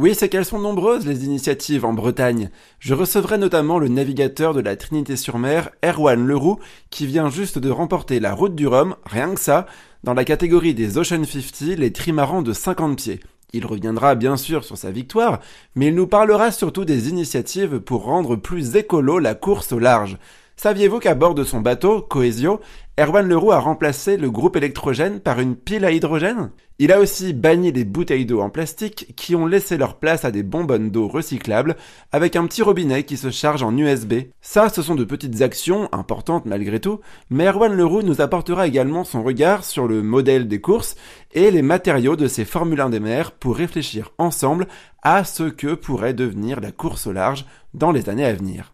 Oui, c'est qu'elles sont nombreuses les initiatives en Bretagne. Je recevrai notamment le navigateur de la Trinité-sur-Mer, Erwan Leroux, qui vient juste de remporter la route du Rhum, rien que ça, dans la catégorie des Ocean 50, les trimarans de 50 pieds. Il reviendra bien sûr sur sa victoire, mais il nous parlera surtout des initiatives pour rendre plus écolo la course au large. Saviez-vous qu'à bord de son bateau, Coesio, Erwan Leroux a remplacé le groupe électrogène par une pile à hydrogène? Il a aussi banni les bouteilles d'eau en plastique qui ont laissé leur place à des bonbonnes d'eau recyclables avec un petit robinet qui se charge en USB. Ça, ce sont de petites actions, importantes malgré tout, mais Erwan Leroux nous apportera également son regard sur le modèle des courses et les matériaux de ces Formule 1 des mers pour réfléchir ensemble à ce que pourrait devenir la course au large dans les années à venir.